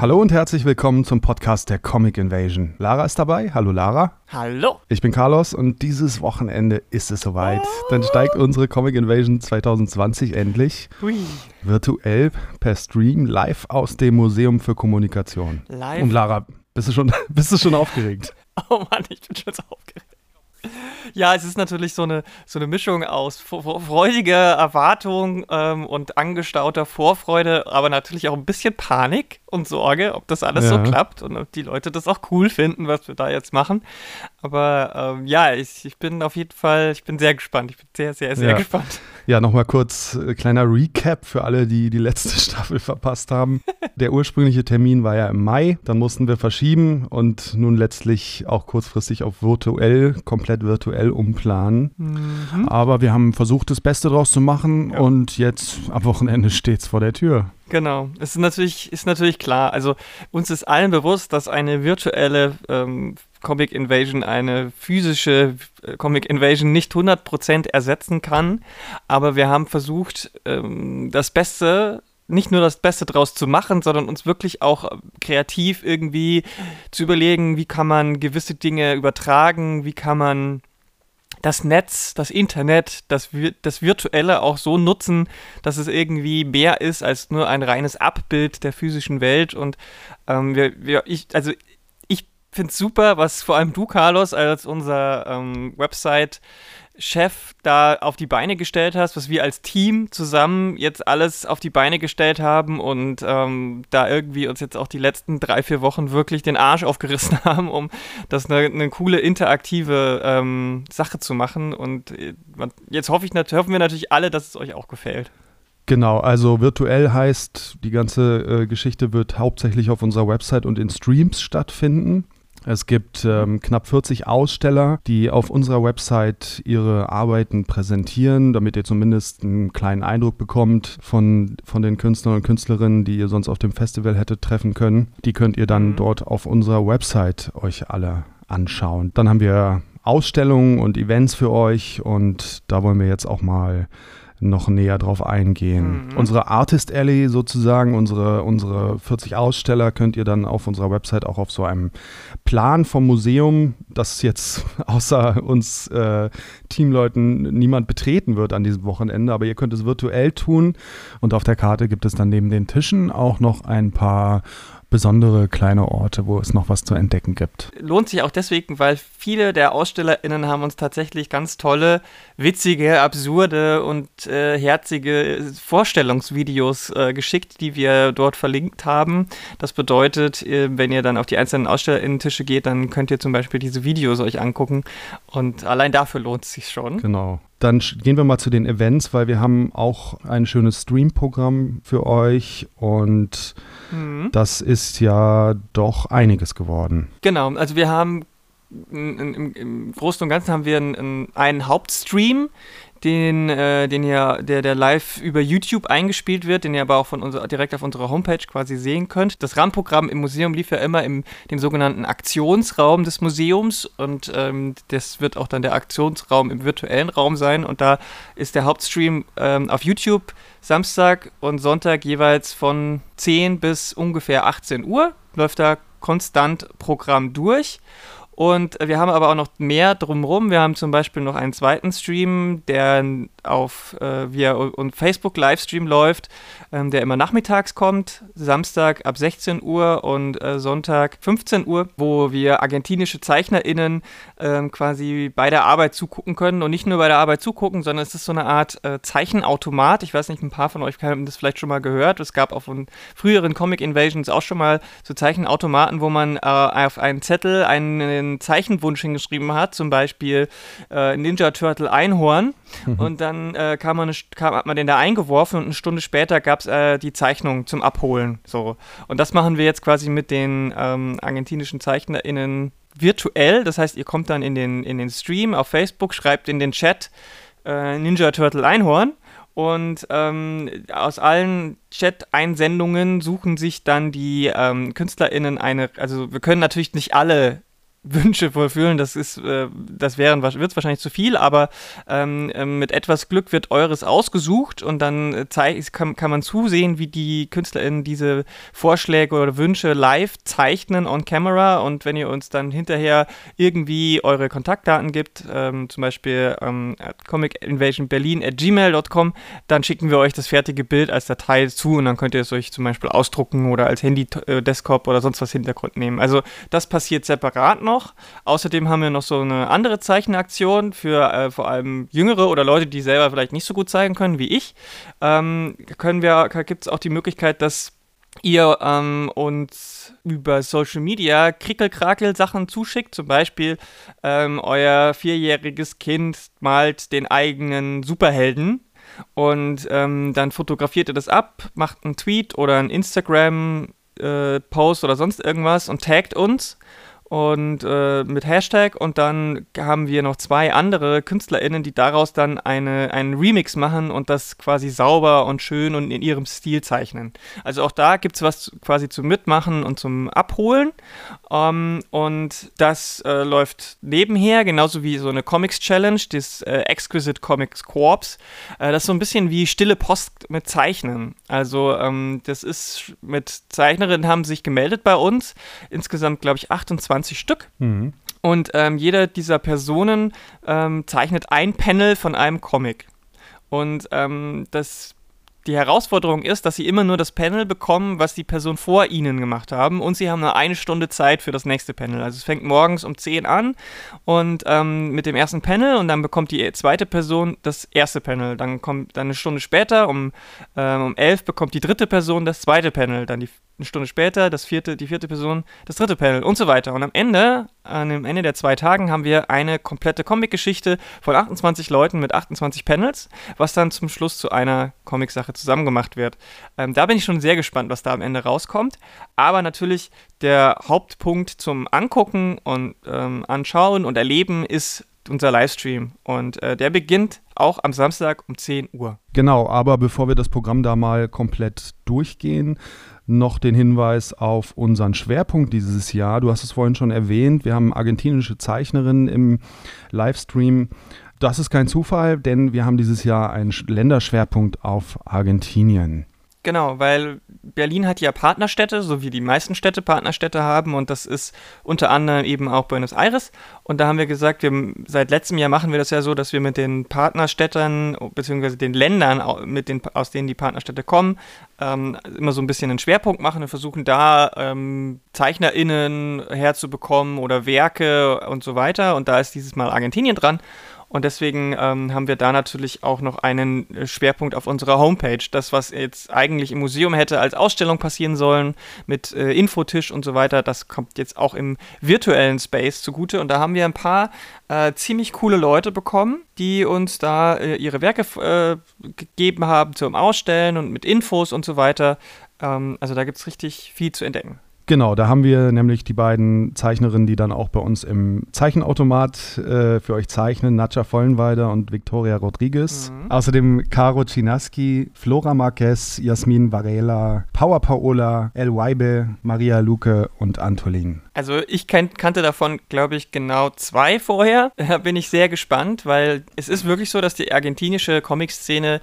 Hallo und herzlich willkommen zum Podcast der Comic Invasion. Lara ist dabei. Hallo Lara. Hallo. Ich bin Carlos und dieses Wochenende ist es soweit. Dann steigt unsere Comic Invasion 2020 endlich Hui. virtuell per Stream live aus dem Museum für Kommunikation. Live. Und Lara, bist du schon, bist du schon aufgeregt? Oh Mann, ich bin schon so aufgeregt. Ja, es ist natürlich so eine, so eine Mischung aus freudiger Erwartung ähm, und angestauter Vorfreude, aber natürlich auch ein bisschen Panik und Sorge, ob das alles so Ja. klappt und ob die Leute das auch cool finden, was wir da jetzt machen. Aber ähm, ja, ich, ich bin auf jeden Fall, ich bin sehr gespannt. Ich bin sehr, sehr, sehr Ja. gespannt. Ja, nochmal kurz äh, kleiner Recap für alle, die die letzte Staffel verpasst haben. Der ursprüngliche Termin war ja im Mai, dann mussten wir verschieben und nun letztlich auch kurzfristig auf virtuell, komplett virtuell umplanen. Mhm. Aber wir haben versucht, das Beste draus zu machen Ja. und jetzt am Wochenende steht's vor der Tür. Genau, es ist natürlich, ist natürlich klar. Also uns ist allen bewusst, dass eine virtuelle ähm, Comic Invasion eine physische äh, Comic Invasion nicht 100% ersetzen kann. Aber wir haben versucht, ähm, das Beste, nicht nur das Beste draus zu machen, sondern uns wirklich auch äh, kreativ irgendwie zu überlegen, wie kann man gewisse Dinge übertragen, wie kann man das Netz, das Internet, das, das Virtuelle auch so nutzen, dass es irgendwie mehr ist als nur ein reines Abbild der physischen Welt. Und ähm, wir, wir, ich, also finde es super, was vor allem du, Carlos, als unser ähm, Website-Chef da auf die Beine gestellt hast, was wir als Team zusammen jetzt alles auf die Beine gestellt haben und ähm, da irgendwie uns jetzt auch die letzten drei, vier Wochen wirklich den Arsch aufgerissen haben, um das eine, eine coole interaktive ähm, Sache zu machen. Und äh, jetzt hoffe ich, hoffen wir natürlich alle, dass es euch auch gefällt. Genau, also virtuell heißt, die ganze äh, Geschichte wird hauptsächlich auf unserer Website und in Streams stattfinden. Es gibt ähm, knapp 40 Aussteller, die auf unserer Website ihre Arbeiten präsentieren, damit ihr zumindest einen kleinen Eindruck bekommt von, von den Künstlern und Künstlerinnen, die ihr sonst auf dem Festival hättet treffen können. Die könnt ihr dann Mhm. dort auf unserer Website euch alle anschauen. Dann haben wir Ausstellungen und Events für euch und da wollen wir jetzt auch mal noch näher drauf eingehen. Mhm. Unsere Artist Alley sozusagen, unsere, unsere 40 Aussteller könnt ihr dann auf unserer Website auch auf so einem Plan vom Museum, das jetzt außer uns äh, Teamleuten niemand betreten wird an diesem Wochenende, aber ihr könnt es virtuell tun und auf der Karte gibt es dann neben den Tischen auch noch ein paar besondere kleine Orte, wo es noch was zu entdecken gibt. lohnt sich auch deswegen, weil viele der AusstellerInnen haben uns tatsächlich ganz tolle, witzige, absurde und äh, herzige Vorstellungsvideos äh, geschickt, die wir dort verlinkt haben. Das bedeutet, äh, wenn ihr dann auf die einzelnen AusstellerInnen-Tische geht, dann könnt ihr zum Beispiel diese Videos euch angucken und allein dafür lohnt es sich schon. Genau. Dann gehen wir mal zu den Events, weil wir haben auch ein schönes Stream-Programm für euch und Mhm. das ist ja doch einiges geworden. Genau, also wir haben im, im Großen und Ganzen haben wir einen- einen Hauptstream, den, äh, den ihr, der, der live über YouTube eingespielt wird, den ihr aber auch von unserer, direkt auf unserer Homepage quasi sehen könnt. Das Rahmenprogramm im Museum lief ja immer im dem sogenannten Aktionsraum des Museums und ähm, das wird auch dann der Aktionsraum im virtuellen Raum sein und da ist der Hauptstream ähm, auf YouTube Samstag und Sonntag jeweils von 10 bis ungefähr 18 Uhr läuft da konstant Programm durch. Und wir haben aber auch noch mehr drumherum. Wir haben zum Beispiel noch einen zweiten Stream, der auf äh, via und Facebook Livestream läuft, ähm, der immer nachmittags kommt, Samstag ab 16 Uhr und äh, Sonntag 15 Uhr, wo wir argentinische ZeichnerInnen ähm, quasi bei der Arbeit zugucken können und nicht nur bei der Arbeit zugucken, sondern es ist so eine Art äh, Zeichenautomat. Ich weiß nicht, ein paar von euch haben das vielleicht schon mal gehört. Es gab auf von früheren Comic Invasions auch schon mal so Zeichenautomaten, wo man äh, auf einen Zettel einen Zeichenwunsch hingeschrieben hat, zum Beispiel äh, Ninja Turtle Einhorn. Und dann äh, kam man, eine kam, hat man den da eingeworfen und eine Stunde später gab es äh, die Zeichnung zum Abholen. So. Und das machen wir jetzt quasi mit den ähm, argentinischen ZeichnerInnen virtuell. Das heißt, ihr kommt dann in den, in den Stream auf Facebook, schreibt in den Chat äh, Ninja Turtle Einhorn und ähm, aus allen Chat-Einsendungen suchen sich dann die ähm, KünstlerInnen eine, also wir können natürlich nicht alle Wünsche vollfühlen, das ist, äh, das wären wird wahrscheinlich zu viel, aber ähm, ähm, mit etwas Glück wird eures ausgesucht und dann äh, kann, kann man zusehen, wie die KünstlerInnen diese Vorschläge oder Wünsche live zeichnen on camera und wenn ihr uns dann hinterher irgendwie eure Kontaktdaten gibt, ähm, zum Beispiel ähm, Comic Invasion Berlin at gmail.com, dann schicken wir euch das fertige Bild als Datei zu und dann könnt ihr es euch zum Beispiel ausdrucken oder als Handy-Desktop äh, oder sonst was Hintergrund nehmen. Also das passiert separat noch noch. Außerdem haben wir noch so eine andere Zeichenaktion für äh, vor allem Jüngere oder Leute, die selber vielleicht nicht so gut zeigen können wie ich. Ähm, können wir, gibt es auch die Möglichkeit, dass ihr ähm, uns über Social Media Krickelkrakel-Sachen zuschickt. Zum Beispiel ähm, euer vierjähriges Kind malt den eigenen Superhelden und ähm, dann fotografiert ihr das ab, macht einen Tweet oder einen Instagram-Post äh, oder sonst irgendwas und taggt uns und äh, mit Hashtag und dann haben wir noch zwei andere KünstlerInnen, die daraus dann eine, einen Remix machen und das quasi sauber und schön und in ihrem Stil zeichnen. Also auch da gibt es was quasi zum Mitmachen und zum Abholen. Ähm, und das äh, läuft nebenher, genauso wie so eine Comics Challenge, das äh, Exquisite Comics Corps. Äh, das ist so ein bisschen wie stille Post mit Zeichnen. Also ähm, das ist mit Zeichnerinnen haben sich gemeldet bei uns. Insgesamt, glaube ich, 28 20 Stück. Mhm. Und ähm, jede dieser Personen ähm, zeichnet ein Panel von einem Comic. Und ähm, das die Herausforderung ist, dass sie immer nur das Panel bekommen, was die Person vor ihnen gemacht haben und sie haben nur eine Stunde Zeit für das nächste Panel. Also es fängt morgens um 10 an und ähm, mit dem ersten Panel und dann bekommt die zweite Person das erste Panel. Dann kommt dann eine Stunde später um, ähm, um 11 bekommt die dritte Person das zweite Panel. Dann die eine Stunde später das vierte, die vierte Person, das dritte Panel und so weiter. Und am Ende, an dem Ende der zwei Tagen, haben wir eine komplette Comic-Geschichte von 28 Leuten mit 28 Panels, was dann zum Schluss zu einer Comic-Sache zusammengemacht wird. Ähm, da bin ich schon sehr gespannt, was da am Ende rauskommt. Aber natürlich der Hauptpunkt zum Angucken und ähm, Anschauen und Erleben ist unser Livestream. Und äh, der beginnt auch am Samstag um 10 Uhr. Genau, aber bevor wir das Programm da mal komplett durchgehen, noch den Hinweis auf unseren Schwerpunkt dieses Jahr. Du hast es vorhin schon erwähnt, wir haben argentinische Zeichnerinnen im Livestream. Das ist kein Zufall, denn wir haben dieses Jahr einen Länderschwerpunkt auf Argentinien. Genau, weil Berlin hat ja Partnerstädte, so wie die meisten Städte Partnerstädte haben und das ist unter anderem eben auch Buenos Aires. Und da haben wir gesagt, wir, seit letztem Jahr machen wir das ja so, dass wir mit den Partnerstädten bzw. den Ländern, mit den, aus denen die Partnerstädte kommen, ähm, immer so ein bisschen einen Schwerpunkt machen und versuchen da ähm, ZeichnerInnen herzubekommen oder Werke und so weiter. Und da ist dieses Mal Argentinien dran. Und deswegen ähm, haben wir da natürlich auch noch einen äh, Schwerpunkt auf unserer Homepage. Das, was jetzt eigentlich im Museum hätte als Ausstellung passieren sollen, mit äh, Infotisch und so weiter, das kommt jetzt auch im virtuellen Space zugute. Und da haben wir ein paar äh, ziemlich coole Leute bekommen, die uns da äh, ihre Werke äh, gegeben haben zum Ausstellen und mit Infos und so weiter. Ähm, also da gibt es richtig viel zu entdecken. Genau, da haben wir nämlich die beiden Zeichnerinnen, die dann auch bei uns im Zeichenautomat äh, für euch zeichnen, Nacha Vollenweider und Victoria Rodriguez. Mhm. Außerdem Caro Chinaski, Flora Marquez, Jasmin Varela, Power Paola, El Weibe, Maria Luque und Antolin. Also ich kan kannte davon, glaube ich, genau zwei vorher. Da bin ich sehr gespannt, weil es ist wirklich so, dass die argentinische Comic-Szene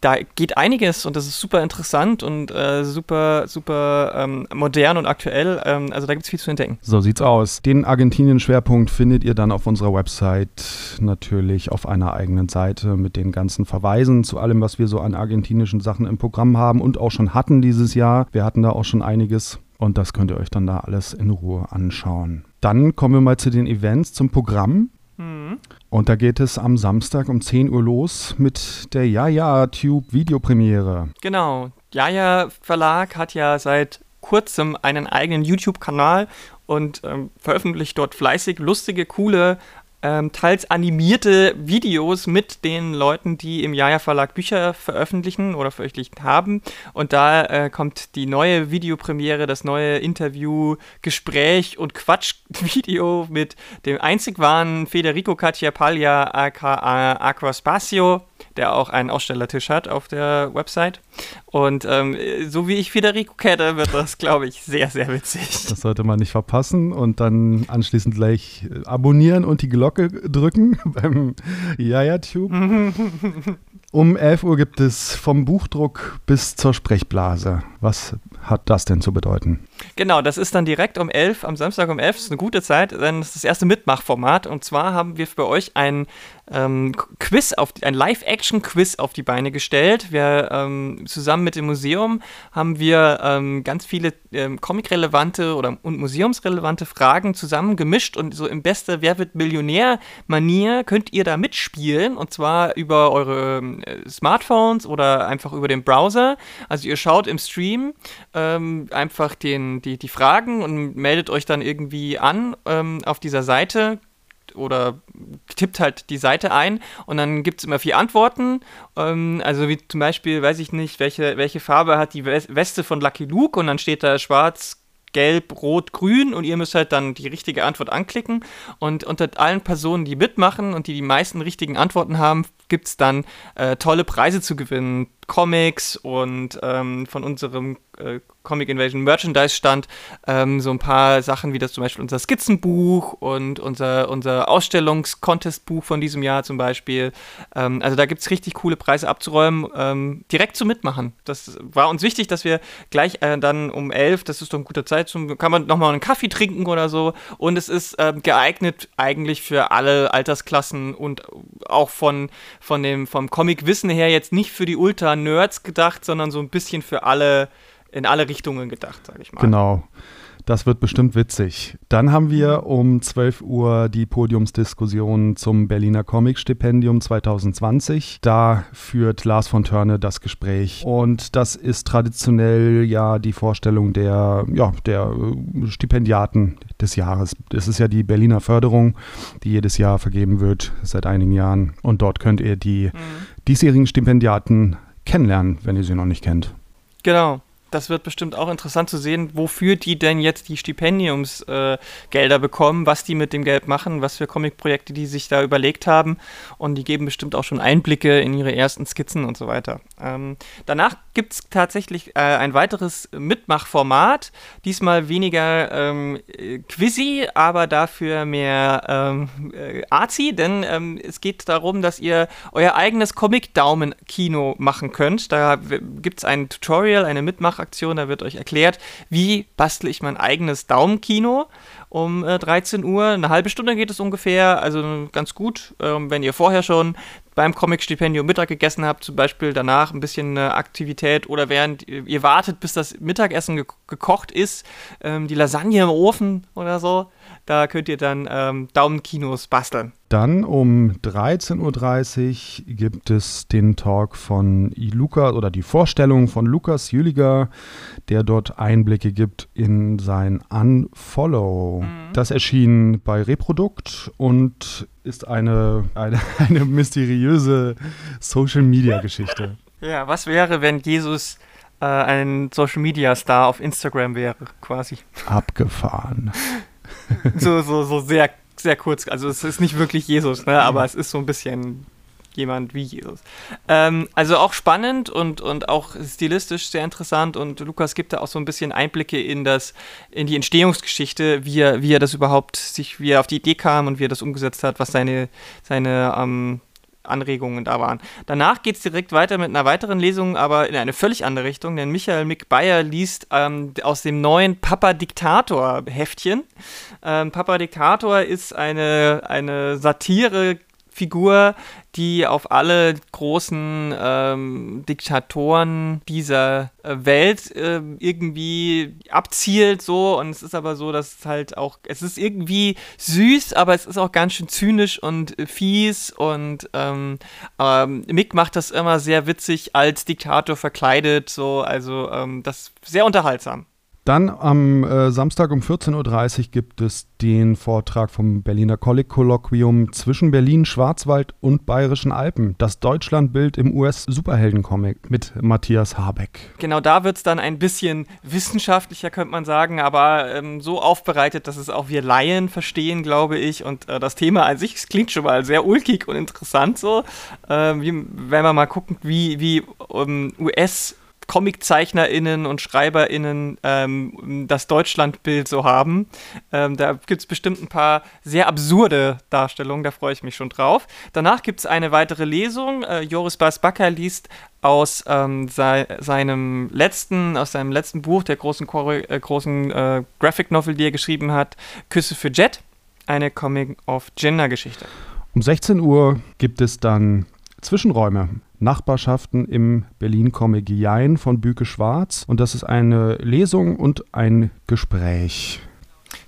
da geht einiges und das ist super interessant und äh, super, super ähm, modern und aktuell. Ähm, also da gibt es viel zu entdecken. So sieht's aus. Den Argentinien-Schwerpunkt findet ihr dann auf unserer Website natürlich auf einer eigenen Seite mit den ganzen Verweisen zu allem, was wir so an argentinischen Sachen im Programm haben und auch schon hatten dieses Jahr. Wir hatten da auch schon einiges und das könnt ihr euch dann da alles in Ruhe anschauen. Dann kommen wir mal zu den Events, zum Programm. Mhm. Und da geht es am Samstag um 10 Uhr los mit der Jaja Tube Videopremiere. Genau. Jaja Verlag hat ja seit kurzem einen eigenen YouTube-Kanal und ähm, veröffentlicht dort fleißig lustige, coole ähm, teils animierte Videos mit den Leuten, die im Jaja Verlag Bücher veröffentlichen oder veröffentlicht haben. Und da äh, kommt die neue Videopremiere, das neue Interview, Gespräch und Quatsch-Video mit dem einzig wahren Federico Cacciapaglia aka Aquaspazio, der auch einen Ausstellertisch hat auf der Website. Und ähm, so wie ich Federico kenne, wird das, glaube ich, sehr, sehr witzig. Das sollte man nicht verpassen und dann anschließend gleich abonnieren und die Glocke drücken beim Jaja-Tube. um 11 Uhr gibt es vom Buchdruck bis zur Sprechblase. Was hat das denn zu bedeuten? Genau, das ist dann direkt um 11, am Samstag um 11, das ist eine gute Zeit, denn das ist das erste Mitmachformat. Und zwar haben wir für euch ein ähm, Quiz, auf die, ein Live-Action-Quiz auf die Beine gestellt. Wir ähm, zusammen mit dem Museum haben wir ähm, ganz viele ähm, comic-relevante oder und museumsrelevante Fragen zusammen gemischt und so im beste Wer wird Millionär-Manier könnt ihr da mitspielen und zwar über eure äh, Smartphones oder einfach über den Browser. Also ihr schaut im Stream ähm, einfach den, die, die Fragen und meldet euch dann irgendwie an ähm, auf dieser Seite, oder tippt halt die Seite ein und dann gibt es immer vier Antworten. Ähm, also wie zum Beispiel, weiß ich nicht, welche, welche Farbe hat die Weste von Lucky Luke und dann steht da schwarz, gelb, rot, grün und ihr müsst halt dann die richtige Antwort anklicken. Und unter allen Personen, die mitmachen und die die meisten richtigen Antworten haben, gibt es dann äh, tolle Preise zu gewinnen. Comics und ähm, von unserem äh, Comic Invasion Merchandise stand ähm, so ein paar Sachen wie das zum Beispiel unser Skizzenbuch und unser, unser Ausstellungs-Contest-Buch von diesem Jahr zum Beispiel. Ähm, also da gibt es richtig coole Preise abzuräumen, ähm, direkt zu mitmachen. Das war uns wichtig, dass wir gleich äh, dann um elf, das ist doch eine gute Zeit, kann man nochmal einen Kaffee trinken oder so. Und es ist äh, geeignet eigentlich für alle Altersklassen und auch von, von dem, vom Comic-Wissen her jetzt nicht für die Ultra-Nerds gedacht, sondern so ein bisschen für alle in alle Richtungen gedacht, sage ich mal. Genau. Das wird bestimmt witzig. Dann haben wir um 12 Uhr die Podiumsdiskussion zum Berliner Comic-Stipendium 2020. Da führt Lars von Törne das Gespräch. Und das ist traditionell ja die Vorstellung der, ja, der äh, Stipendiaten des Jahres. Das ist ja die Berliner Förderung, die jedes Jahr vergeben wird seit einigen Jahren. Und dort könnt ihr die mhm. diesjährigen Stipendiaten kennenlernen, wenn ihr sie noch nicht kennt. Genau das wird bestimmt auch interessant zu sehen, wofür die denn jetzt die Stipendiumsgelder äh, bekommen, was die mit dem Geld machen, was für Comicprojekte die sich da überlegt haben. Und die geben bestimmt auch schon Einblicke in ihre ersten Skizzen und so weiter. Ähm, danach gibt es tatsächlich äh, ein weiteres Mitmachformat. Diesmal weniger ähm, quizzy, aber dafür mehr ähm, äh, arzi, denn ähm, es geht darum, dass ihr euer eigenes Comic-Daumen-Kino machen könnt. Da gibt es ein Tutorial, eine Mitmachaktion, da wird euch erklärt, wie bastle ich mein eigenes Daumenkino um äh, 13 Uhr. Eine halbe Stunde geht es ungefähr, also ganz gut. Ähm, wenn ihr vorher schon beim Comic-Stipendium Mittag gegessen habt, zum Beispiel danach ein bisschen eine Aktivität oder während ihr wartet, bis das Mittagessen ge gekocht ist, ähm, die Lasagne im Ofen oder so, da könnt ihr dann ähm, Daumenkinos basteln. Dann um 13.30 Uhr gibt es den Talk von Lukas oder die Vorstellung von Lukas Jüliger, der dort Einblicke gibt in sein Unfollow. Mhm. Das erschien bei Reprodukt und ist eine, eine, eine mysteriöse Social-Media-Geschichte. Ja, was wäre, wenn Jesus äh, ein Social-Media-Star auf Instagram wäre, quasi? Abgefahren. so, so, so sehr, sehr kurz. Also es ist nicht wirklich Jesus, ne? aber es ist so ein bisschen jemand wie Jesus. Ähm, also auch spannend und, und auch stilistisch sehr interessant und Lukas gibt da auch so ein bisschen Einblicke in das, in die Entstehungsgeschichte, wie er, wie er das überhaupt sich, wie er auf die Idee kam und wie er das umgesetzt hat, was seine, seine ähm, Anregungen da waren. Danach geht es direkt weiter mit einer weiteren Lesung, aber in eine völlig andere Richtung, denn Michael Mick Bayer liest ähm, aus dem neuen Papa Diktator Heftchen. Ähm, Papa Diktator ist eine, eine Satire Figur, die auf alle großen ähm, Diktatoren dieser äh, Welt äh, irgendwie abzielt so. Und es ist aber so, dass es halt auch, es ist irgendwie süß, aber es ist auch ganz schön zynisch und äh, fies. Und ähm, ähm, Mick macht das immer sehr witzig als Diktator verkleidet, so, also ähm, das ist sehr unterhaltsam. Dann am äh, Samstag um 14.30 Uhr gibt es den Vortrag vom Berliner Kolloquium zwischen Berlin, Schwarzwald und Bayerischen Alpen. Das Deutschlandbild im US-Superhelden-Comic mit Matthias Habeck. Genau, da wird es dann ein bisschen wissenschaftlicher, könnte man sagen, aber ähm, so aufbereitet, dass es auch wir Laien verstehen, glaube ich. Und äh, das Thema an sich klingt schon mal sehr ulkig und interessant so. Äh, wie, wenn man mal guckt, wie, wie um, ähm, US- ComiczeichnerInnen und SchreiberInnen ähm, das Deutschlandbild so haben. Ähm, da gibt es bestimmt ein paar sehr absurde Darstellungen, da freue ich mich schon drauf. Danach gibt es eine weitere Lesung. Äh, Joris Bas-Bakker liest aus ähm, sei, seinem letzten, aus seinem letzten Buch, der großen, äh, großen äh, Graphic Novel, die er geschrieben hat, Küsse für Jet, eine Comic of Gender Geschichte. Um 16 Uhr gibt es dann Zwischenräume Nachbarschaften im Berlin Comic Jein von Büke Schwarz. Und das ist eine Lesung und ein Gespräch.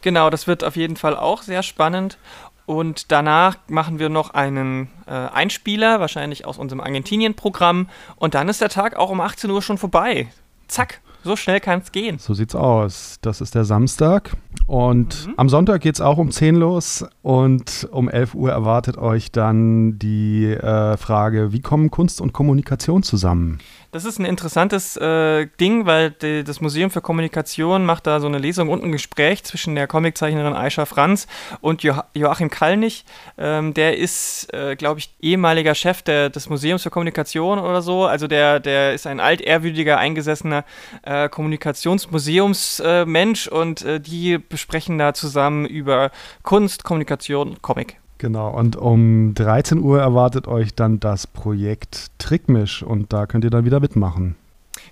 Genau, das wird auf jeden Fall auch sehr spannend. Und danach machen wir noch einen äh, Einspieler, wahrscheinlich aus unserem Argentinien-Programm. Und dann ist der Tag auch um 18 Uhr schon vorbei. Zack. So schnell kann es gehen. So sieht's aus. Das ist der Samstag. Und mhm. am Sonntag geht es auch um 10 los. Und um 11 Uhr erwartet euch dann die äh, Frage, wie kommen Kunst und Kommunikation zusammen? Das ist ein interessantes äh, Ding, weil die, das Museum für Kommunikation macht da so eine Lesung und ein Gespräch zwischen der Comiczeichnerin Aisha Franz und jo Joachim Kallnich. Ähm, der ist, äh, glaube ich, ehemaliger Chef der, des Museums für Kommunikation oder so. Also der, der ist ein altehrwürdiger, eingesessener äh, Kommunikationsmuseumsmensch und äh, die besprechen da zusammen über Kunst, Kommunikation Comic. Genau, und um 13 Uhr erwartet euch dann das Projekt Trickmisch und da könnt ihr dann wieder mitmachen.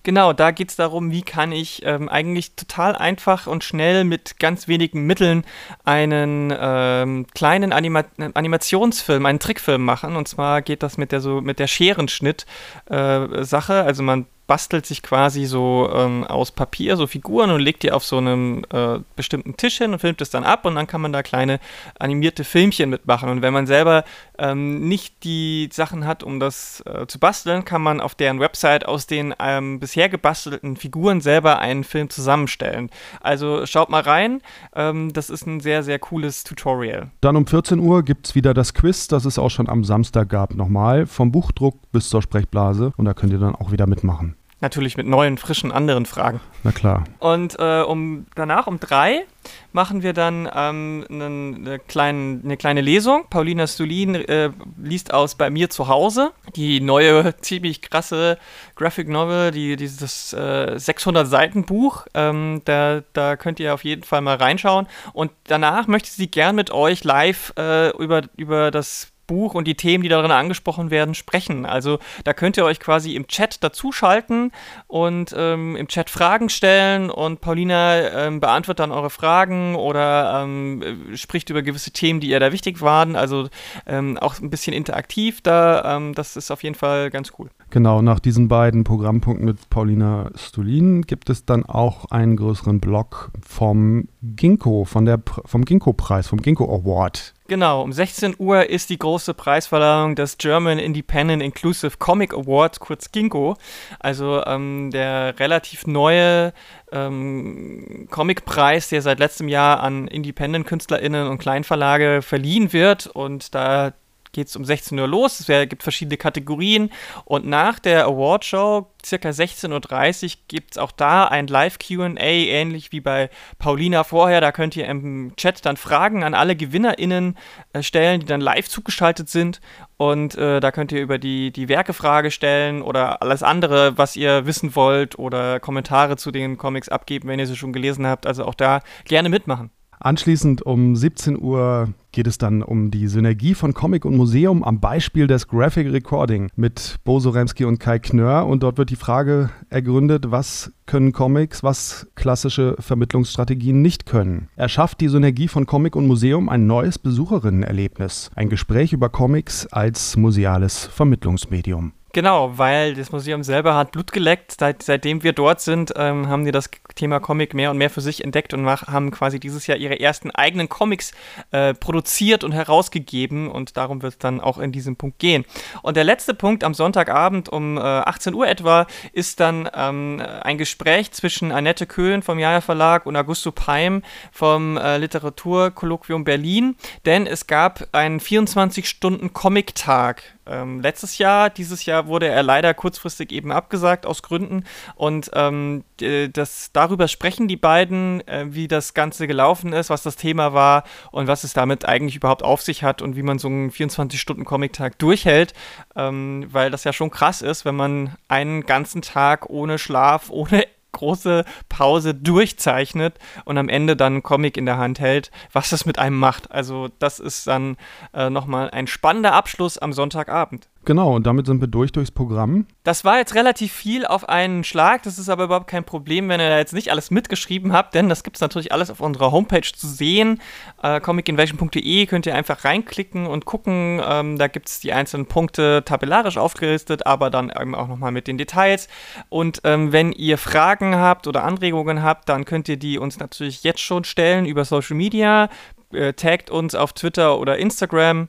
Genau, da geht es darum, wie kann ich ähm, eigentlich total einfach und schnell mit ganz wenigen Mitteln einen ähm, kleinen Anima Animationsfilm, einen Trickfilm machen. Und zwar geht das mit der so mit der Scherenschnitt-Sache. Äh, also man bastelt sich quasi so ähm, aus Papier so Figuren und legt die auf so einem äh, bestimmten Tisch hin und filmt es dann ab und dann kann man da kleine animierte Filmchen mitmachen. Und wenn man selber ähm, nicht die Sachen hat, um das äh, zu basteln, kann man auf deren Website aus den ähm, bisher gebastelten Figuren selber einen Film zusammenstellen. Also schaut mal rein, ähm, das ist ein sehr, sehr cooles Tutorial. Dann um 14 Uhr gibt es wieder das Quiz, das es auch schon am Samstag gab, nochmal vom Buchdruck bis zur Sprechblase und da könnt ihr dann auch wieder mitmachen. Natürlich mit neuen, frischen, anderen Fragen. Na klar. Und äh, um, danach um drei machen wir dann ähm, eine, kleine, eine kleine Lesung. Paulina Stulin äh, liest aus Bei mir zu Hause, die neue, ziemlich krasse Graphic Novel, die, dieses äh, 600-Seiten-Buch. Ähm, da, da könnt ihr auf jeden Fall mal reinschauen. Und danach möchte sie gern mit euch live äh, über, über das Buch und die Themen, die darin angesprochen werden, sprechen. Also da könnt ihr euch quasi im Chat dazuschalten und ähm, im Chat Fragen stellen und Paulina ähm, beantwortet dann eure Fragen oder ähm, spricht über gewisse Themen, die ihr da wichtig waren. Also ähm, auch ein bisschen interaktiv da. Ähm, das ist auf jeden Fall ganz cool. Genau, nach diesen beiden Programmpunkten mit Paulina Stulin gibt es dann auch einen größeren Blog vom Ginkgo, von der, vom Ginkgo-Preis, vom Ginkgo Award. Genau, um 16 Uhr ist die große Preisverleihung des German Independent Inclusive Comic Award, kurz Ginkgo. Also ähm, der relativ neue ähm, Comicpreis, der seit letztem Jahr an Independent-KünstlerInnen und Kleinverlage verliehen wird. Und da geht es um 16 Uhr los. Es gibt verschiedene Kategorien. Und nach der Awardshow, circa 16.30 Uhr, gibt es auch da ein Live-QA, ähnlich wie bei Paulina vorher. Da könnt ihr im Chat dann Fragen an alle GewinnerInnen äh, stellen, die dann live zugeschaltet sind. Und äh, da könnt ihr über die, die Werke Frage stellen oder alles andere, was ihr wissen wollt oder Kommentare zu den Comics abgeben, wenn ihr sie schon gelesen habt. Also auch da gerne mitmachen. Anschließend um 17 Uhr geht es dann um die Synergie von Comic und Museum am Beispiel des Graphic Recording mit Bo Soremski und Kai Knör. Und dort wird die Frage ergründet, was können Comics, was klassische Vermittlungsstrategien nicht können. Er schafft die Synergie von Comic und Museum ein neues Besucherinnenerlebnis. Ein Gespräch über Comics als museales Vermittlungsmedium. Genau, weil das Museum selber hat Blut geleckt. Seit, seitdem wir dort sind, ähm, haben die das Thema Comic mehr und mehr für sich entdeckt und mach, haben quasi dieses Jahr ihre ersten eigenen Comics äh, produziert und herausgegeben. Und darum wird es dann auch in diesem Punkt gehen. Und der letzte Punkt am Sonntagabend um äh, 18 Uhr etwa ist dann ähm, ein Gespräch zwischen Annette Köhn vom Jaja Verlag und Augusto Peim vom äh, Literaturkolloquium Berlin. Denn es gab einen 24-Stunden-Comic-Tag ähm, letztes Jahr. Dieses Jahr wurde er leider kurzfristig eben abgesagt aus Gründen. Und ähm, das, darüber sprechen die beiden, äh, wie das Ganze gelaufen ist, was das Thema war und was es damit eigentlich überhaupt auf sich hat und wie man so einen 24-Stunden-Comic-Tag durchhält. Ähm, weil das ja schon krass ist, wenn man einen ganzen Tag ohne Schlaf, ohne große Pause durchzeichnet und am Ende dann einen Comic in der Hand hält, was das mit einem macht. Also das ist dann äh, nochmal ein spannender Abschluss am Sonntagabend. Genau, und damit sind wir durch durchs Programm. Das war jetzt relativ viel auf einen Schlag. Das ist aber überhaupt kein Problem, wenn ihr da jetzt nicht alles mitgeschrieben habt, denn das gibt es natürlich alles auf unserer Homepage zu sehen. Äh, comicinvasion.de könnt ihr einfach reinklicken und gucken. Ähm, da gibt es die einzelnen Punkte tabellarisch aufgelistet, aber dann eben auch nochmal mit den Details. Und ähm, wenn ihr Fragen habt oder Anregungen habt, dann könnt ihr die uns natürlich jetzt schon stellen über Social Media. Äh, taggt uns auf Twitter oder Instagram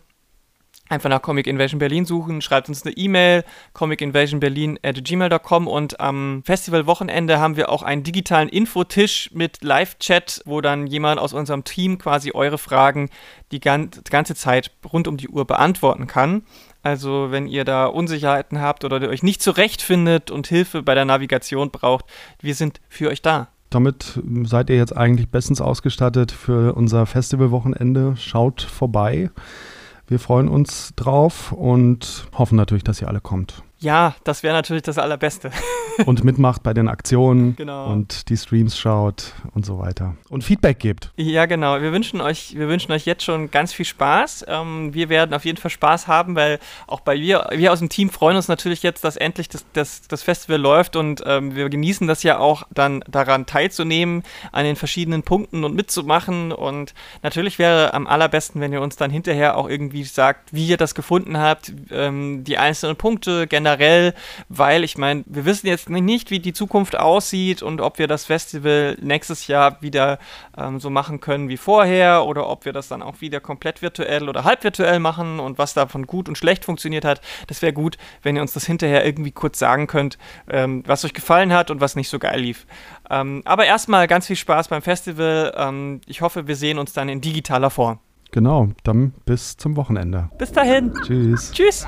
einfach nach Comic Invasion Berlin suchen, schreibt uns eine E-Mail, comicinvasionberlin at gmail.com und am Festivalwochenende haben wir auch einen digitalen Infotisch mit Live-Chat, wo dann jemand aus unserem Team quasi eure Fragen die ganze Zeit rund um die Uhr beantworten kann. Also wenn ihr da Unsicherheiten habt oder euch nicht zurechtfindet und Hilfe bei der Navigation braucht, wir sind für euch da. Damit seid ihr jetzt eigentlich bestens ausgestattet für unser Festivalwochenende. Schaut vorbei. Wir freuen uns drauf und hoffen natürlich, dass ihr alle kommt. Ja, das wäre natürlich das Allerbeste. und mitmacht bei den Aktionen genau. und die Streams schaut und so weiter. Und Feedback gibt. Ja, genau. Wir wünschen euch, wir wünschen euch jetzt schon ganz viel Spaß. Ähm, wir werden auf jeden Fall Spaß haben, weil auch bei wir, wir aus dem Team freuen uns natürlich jetzt, dass endlich das, das, das Festival läuft und ähm, wir genießen das ja auch dann daran teilzunehmen, an den verschiedenen Punkten und mitzumachen. Und natürlich wäre am allerbesten, wenn ihr uns dann hinterher auch irgendwie sagt, wie ihr das gefunden habt, ähm, die einzelnen Punkte generell generell, weil ich meine, wir wissen jetzt nicht, wie die Zukunft aussieht und ob wir das Festival nächstes Jahr wieder ähm, so machen können wie vorher oder ob wir das dann auch wieder komplett virtuell oder halb virtuell machen und was davon gut und schlecht funktioniert hat. Das wäre gut, wenn ihr uns das hinterher irgendwie kurz sagen könnt, ähm, was euch gefallen hat und was nicht so geil lief. Ähm, aber erstmal ganz viel Spaß beim Festival. Ähm, ich hoffe, wir sehen uns dann in digitaler Form. Genau, dann bis zum Wochenende. Bis dahin. Tschüss. Tschüss.